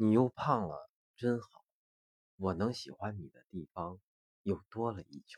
你又胖了真好。我能喜欢你的地方又多了一圈